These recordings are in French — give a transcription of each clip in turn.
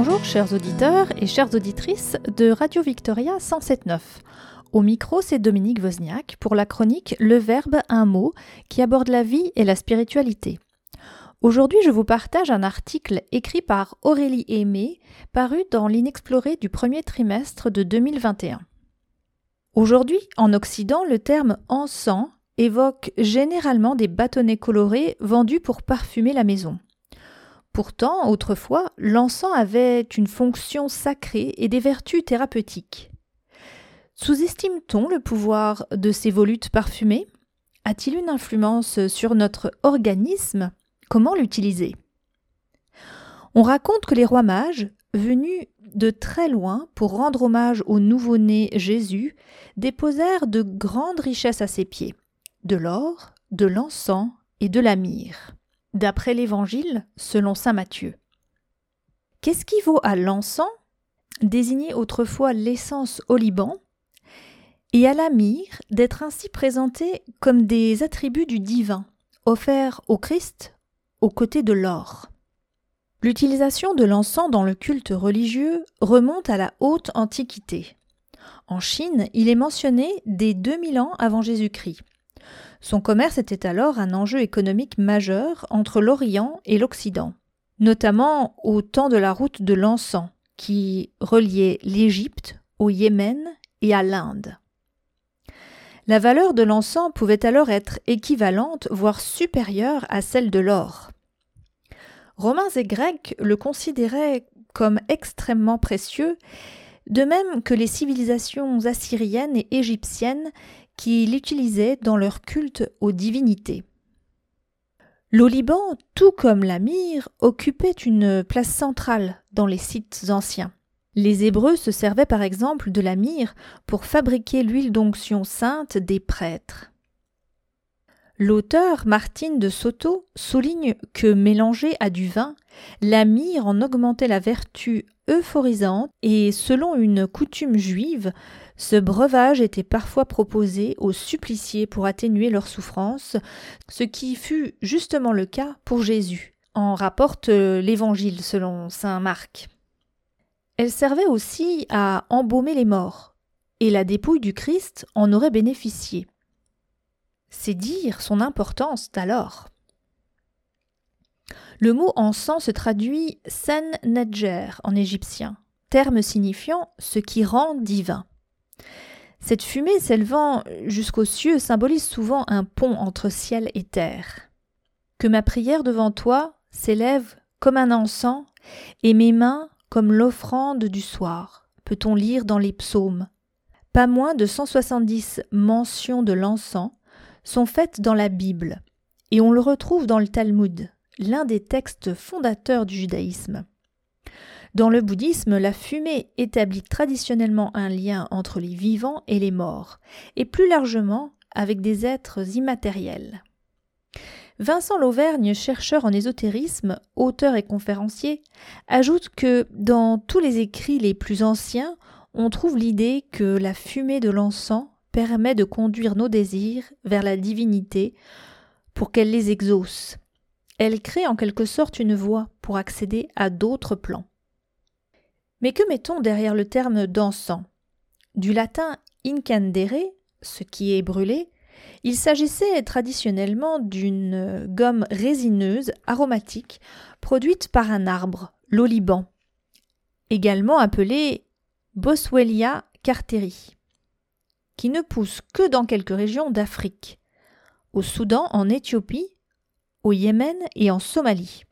Bonjour chers auditeurs et chères auditrices de Radio Victoria 107.9. Au micro, c'est Dominique Wozniak pour la chronique Le Verbe, un mot qui aborde la vie et la spiritualité. Aujourd'hui, je vous partage un article écrit par Aurélie Aimé, paru dans l'Inexploré du premier trimestre de 2021. Aujourd'hui, en Occident, le terme encens évoque généralement des bâtonnets colorés vendus pour parfumer la maison. Pourtant, autrefois, l'encens avait une fonction sacrée et des vertus thérapeutiques. Sous-estime-t-on le pouvoir de ces volutes parfumées? A-t-il une influence sur notre organisme? Comment l'utiliser? On raconte que les rois mages, venus de très loin pour rendre hommage au nouveau-né Jésus, déposèrent de grandes richesses à ses pieds de l'or, de l'encens et de la myrrhe d'après l'Évangile selon saint Matthieu. Qu'est-ce qui vaut à l'encens, désigné autrefois l'essence au Liban, et à la myrrhe d'être ainsi présenté comme des attributs du divin, offerts au Christ aux côtés de l'or? L'utilisation de l'encens dans le culte religieux remonte à la haute Antiquité. En Chine, il est mentionné dès 2000 ans avant Jésus-Christ. Son commerce était alors un enjeu économique majeur entre l'Orient et l'Occident, notamment au temps de la route de l'encens, qui reliait l'Égypte au Yémen et à l'Inde. La valeur de l'encens pouvait alors être équivalente, voire supérieure à celle de l'or. Romains et Grecs le considéraient comme extrêmement précieux, de même que les civilisations assyriennes et égyptiennes qui l'utilisaient dans leur culte aux divinités. L'Oliban, tout comme la myrrhe, occupait une place centrale dans les sites anciens. Les Hébreux se servaient par exemple de la myrrhe pour fabriquer l'huile d'onction sainte des prêtres. L'auteur Martine de Soto souligne que mélangée à du vin, la myrrhe en augmentait la vertu euphorisante et selon une coutume juive, ce breuvage était parfois proposé aux suppliciés pour atténuer leur souffrance, ce qui fut justement le cas pour Jésus, en rapporte l'Évangile selon saint Marc. Elle servait aussi à embaumer les morts, et la dépouille du Christ en aurait bénéficié. C'est dire son importance d'alors. Le mot encens se traduit sen nedjer en égyptien, terme signifiant ce qui rend divin. Cette fumée s'élevant jusqu'aux cieux symbolise souvent un pont entre ciel et terre. Que ma prière devant toi s'élève comme un encens, et mes mains comme l'offrande du soir, peut-on lire dans les psaumes. Pas moins de 170 mentions de l'encens sont faites dans la Bible, et on le retrouve dans le Talmud, l'un des textes fondateurs du judaïsme. Dans le bouddhisme, la fumée établit traditionnellement un lien entre les vivants et les morts, et plus largement avec des êtres immatériels. Vincent Lauvergne, chercheur en ésotérisme, auteur et conférencier, ajoute que dans tous les écrits les plus anciens, on trouve l'idée que la fumée de l'encens permet de conduire nos désirs vers la divinité pour qu'elle les exauce. Elle crée en quelque sorte une voie pour accéder à d'autres plans. Mais que mettons derrière le terme d'encens? Du latin incandere, ce qui est brûlé, il s'agissait traditionnellement d'une gomme résineuse aromatique produite par un arbre, l'oliban, également appelé Boswellia carteri qui ne pousse que dans quelques régions d'Afrique, au Soudan, en Éthiopie, au Yémen et en Somalie.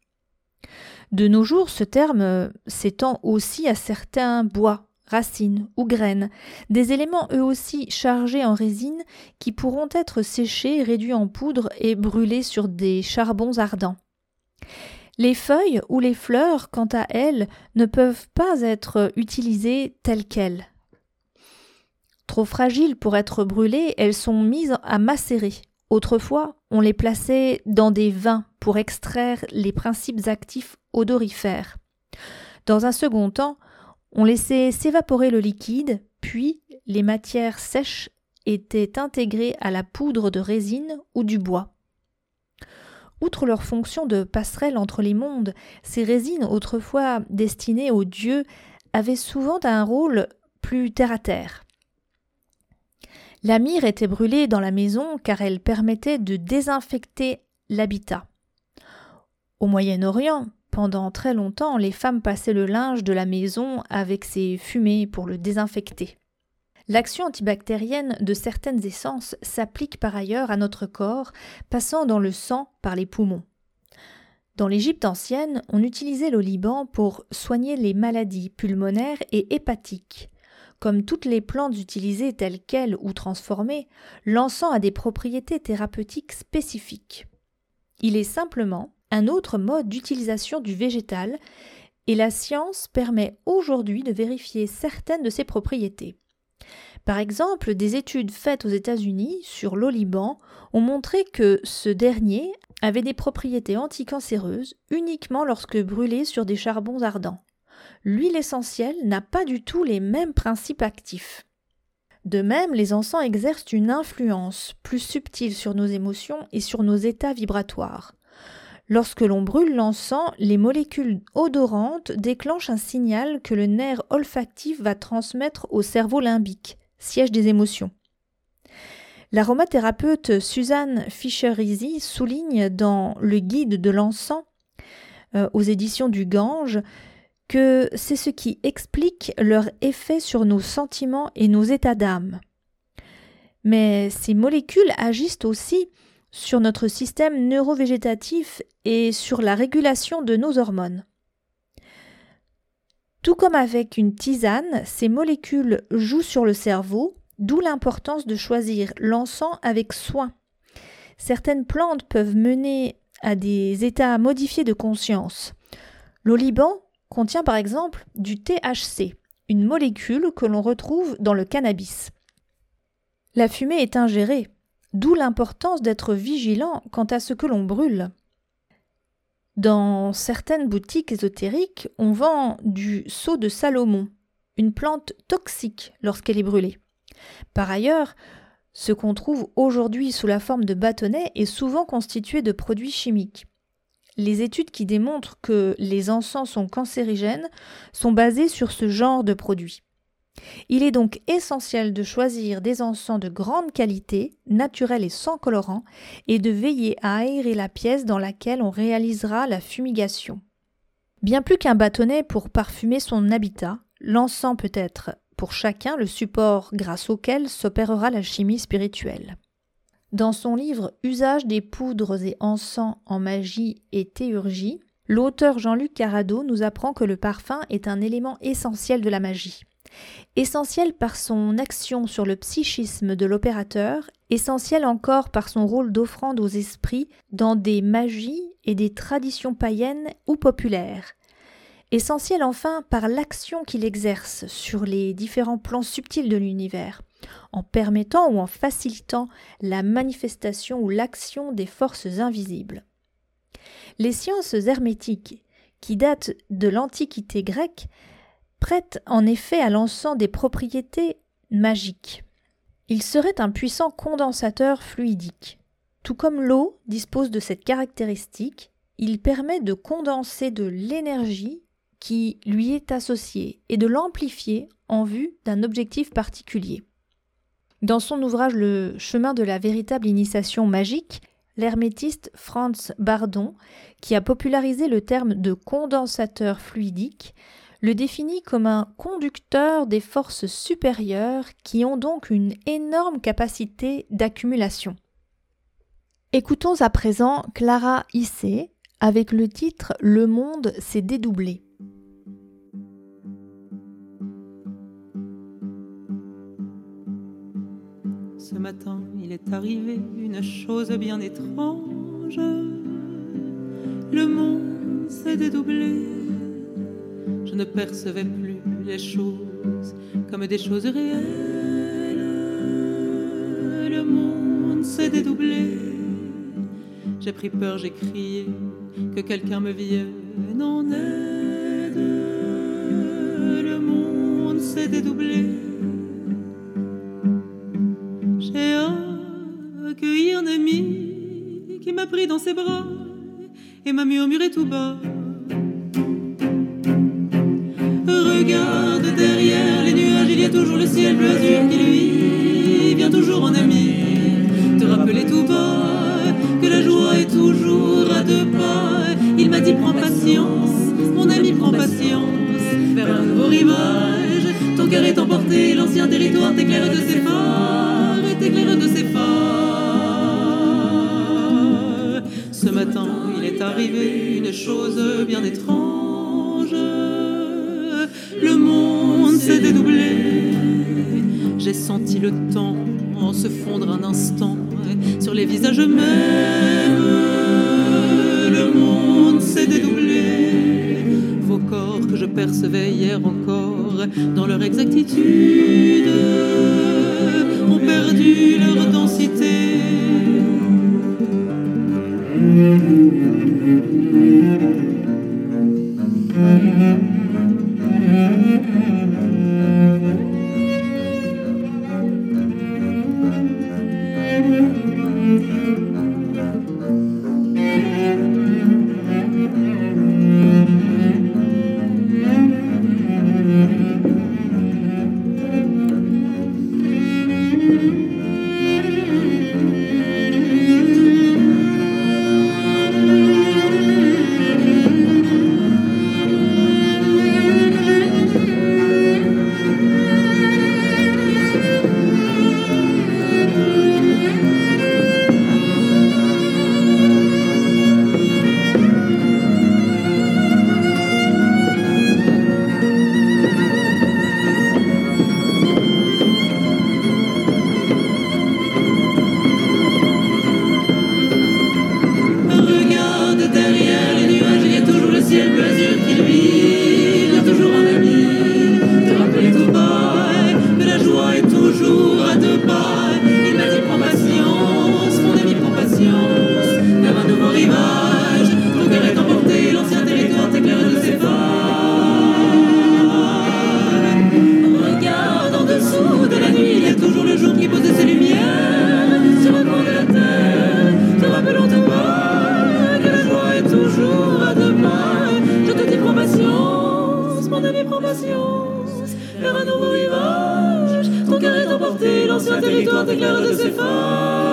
De nos jours, ce terme s'étend aussi à certains bois, racines ou graines, des éléments eux aussi chargés en résine qui pourront être séchés, réduits en poudre et brûlés sur des charbons ardents. Les feuilles ou les fleurs, quant à elles, ne peuvent pas être utilisées telles quelles. Trop fragiles pour être brûlées, elles sont mises à macérer. Autrefois, on les plaçait dans des vins pour extraire les principes actifs odorifères. Dans un second temps, on laissait s'évaporer le liquide, puis les matières sèches étaient intégrées à la poudre de résine ou du bois. Outre leur fonction de passerelle entre les mondes, ces résines autrefois destinées aux dieux avaient souvent un rôle plus terre à terre. La myrrhe était brûlée dans la maison car elle permettait de désinfecter l'habitat. Au Moyen-Orient, pendant très longtemps, les femmes passaient le linge de la maison avec ces fumées pour le désinfecter. L'action antibactérienne de certaines essences s'applique par ailleurs à notre corps, passant dans le sang par les poumons. Dans l'Égypte ancienne, on utilisait l'oliban pour soigner les maladies pulmonaires et hépatiques. Comme toutes les plantes utilisées telles quelles ou transformées, l'encens a des propriétés thérapeutiques spécifiques. Il est simplement un autre mode d'utilisation du végétal et la science permet aujourd'hui de vérifier certaines de ses propriétés. Par exemple, des études faites aux États-Unis sur l'oliban ont montré que ce dernier avait des propriétés anticancéreuses uniquement lorsque brûlé sur des charbons ardents l'huile essentielle n'a pas du tout les mêmes principes actifs. De même, les encens exercent une influence plus subtile sur nos émotions et sur nos états vibratoires. Lorsque l'on brûle l'encens, les molécules odorantes déclenchent un signal que le nerf olfactif va transmettre au cerveau limbique, siège des émotions. L'aromathérapeute Suzanne Fischer-Rizzi souligne dans Le guide de l'encens euh, aux éditions du Gange que c'est ce qui explique leur effet sur nos sentiments et nos états d'âme. Mais ces molécules agissent aussi sur notre système neurovégétatif et sur la régulation de nos hormones. Tout comme avec une tisane, ces molécules jouent sur le cerveau, d'où l'importance de choisir l'encens avec soin. Certaines plantes peuvent mener à des états modifiés de conscience. L'oliban contient par exemple du THC, une molécule que l'on retrouve dans le cannabis. La fumée est ingérée, d'où l'importance d'être vigilant quant à ce que l'on brûle. Dans certaines boutiques ésotériques, on vend du sceau de Salomon, une plante toxique lorsqu'elle est brûlée. Par ailleurs, ce qu'on trouve aujourd'hui sous la forme de bâtonnets est souvent constitué de produits chimiques les études qui démontrent que les encens sont cancérigènes sont basées sur ce genre de produits. Il est donc essentiel de choisir des encens de grande qualité, naturels et sans colorant, et de veiller à aérer la pièce dans laquelle on réalisera la fumigation. Bien plus qu'un bâtonnet pour parfumer son habitat, l'encens peut être pour chacun le support grâce auquel s'opérera la chimie spirituelle. Dans son livre Usage des poudres et encens en magie et théurgie, l'auteur Jean-Luc Carado nous apprend que le parfum est un élément essentiel de la magie. Essentiel par son action sur le psychisme de l'opérateur, essentiel encore par son rôle d'offrande aux esprits dans des magies et des traditions païennes ou populaires, essentiel enfin par l'action qu'il exerce sur les différents plans subtils de l'univers, en permettant ou en facilitant la manifestation ou l'action des forces invisibles. Les sciences hermétiques, qui datent de l'Antiquité grecque, prêtent en effet à l'encens des propriétés magiques. Il serait un puissant condensateur fluidique. Tout comme l'eau dispose de cette caractéristique, il permet de condenser de l'énergie qui lui est associée et de l'amplifier en vue d'un objectif particulier. Dans son ouvrage Le chemin de la véritable initiation magique, l'hermétiste Franz Bardon, qui a popularisé le terme de condensateur fluidique, le définit comme un conducteur des forces supérieures qui ont donc une énorme capacité d'accumulation. Écoutons à présent Clara Issé avec le titre Le monde s'est dédoublé. Il est arrivé une chose bien étrange. Le monde s'est dédoublé. Je ne percevais plus les choses comme des choses réelles. Le monde s'est dédoublé. J'ai pris peur, j'ai crié que quelqu'un me vienne en aide. Le monde s'est dédoublé. Dans ses bras et m'a murmuré tout bas. Regarde derrière les nuages, il y a toujours le ciel bleu azur qui lui vient toujours en ami. Te rappeler tout bas que la joie est toujours à deux pas. Il m'a dit prends patience, mon ami prends patience, vers un nouveau rivage. Ton cœur est emporté, l'ancien territoire t'éclaire de ses phares t'éclaire de ses phares. Ce matin, il est arrivé une chose bien étrange. Le monde s'est dédoublé. J'ai senti le temps se fondre un instant sur les visages mêmes. Le monde s'est dédoublé. Vos corps que je percevais hier encore dans leur exactitude ont perdu leur densité. Thank you. Все бразит, sur territoire déclaré de ses forces.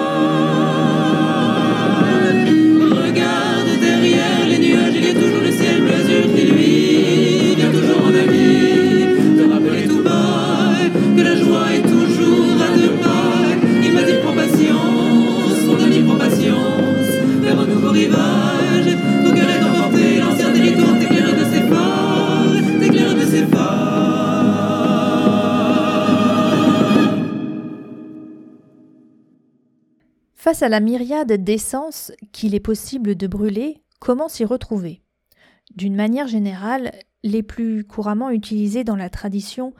À la myriade d'essences qu'il est possible de brûler, comment s'y retrouver? D'une manière générale, les plus couramment utilisées dans la tradition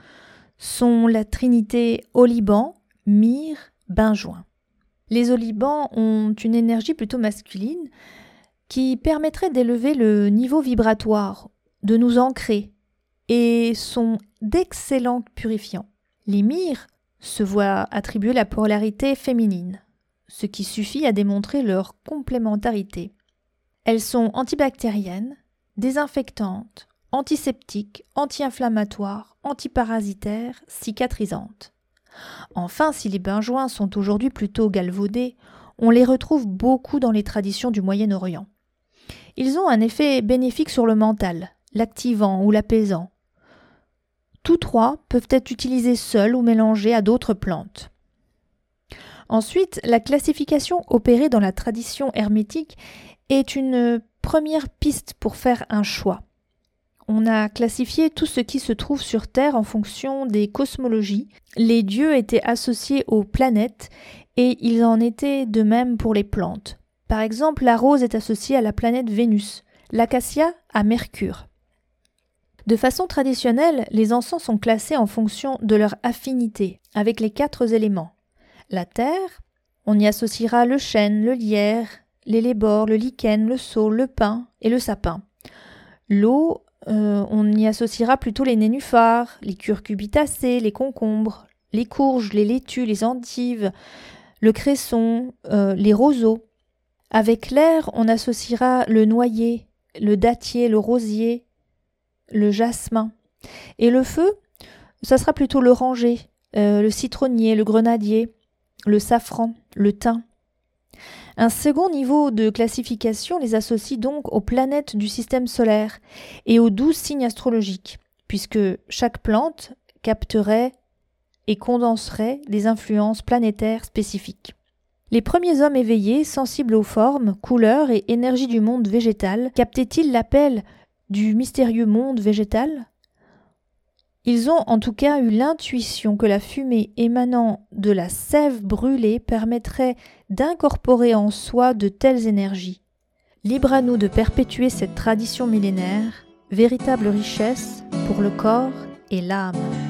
sont la trinité oliban, myrrhe, benjoin. Les olibans ont une énergie plutôt masculine qui permettrait d'élever le niveau vibratoire, de nous ancrer, et sont d'excellents purifiants. Les myrrhes se voient attribuer la polarité féminine ce qui suffit à démontrer leur complémentarité. Elles sont antibactériennes, désinfectantes, antiseptiques, anti-inflammatoires, antiparasitaires, cicatrisantes. Enfin, si les benjoins sont aujourd'hui plutôt galvaudés, on les retrouve beaucoup dans les traditions du Moyen-Orient. Ils ont un effet bénéfique sur le mental, l'activant ou l'apaisant. Tous trois peuvent être utilisés seuls ou mélangés à d'autres plantes. Ensuite, la classification opérée dans la tradition hermétique est une première piste pour faire un choix. On a classifié tout ce qui se trouve sur Terre en fonction des cosmologies. Les dieux étaient associés aux planètes et il en était de même pour les plantes. Par exemple, la rose est associée à la planète Vénus, l'acacia à Mercure. De façon traditionnelle, les encens sont classés en fonction de leur affinité avec les quatre éléments la terre, on y associera le chêne, le lierre, l'élébore, le lichen, le saule, le pin et le sapin. L'eau, euh, on y associera plutôt les nénuphars, les curcubitacées, les concombres, les courges, les laitues, les endives, le cresson, euh, les roseaux. Avec l'air, on associera le noyer, le dattier, le rosier, le jasmin. Et le feu, ça sera plutôt l'oranger, euh, le citronnier, le grenadier, le safran, le thym. Un second niveau de classification les associe donc aux planètes du système solaire et aux douze signes astrologiques, puisque chaque plante capterait et condenserait les influences planétaires spécifiques. Les premiers hommes éveillés, sensibles aux formes, couleurs et énergies du monde végétal, captaient-ils l'appel du mystérieux monde végétal? Ils ont en tout cas eu l'intuition que la fumée émanant de la sève brûlée permettrait d'incorporer en soi de telles énergies. Libre à nous de perpétuer cette tradition millénaire, véritable richesse pour le corps et l'âme.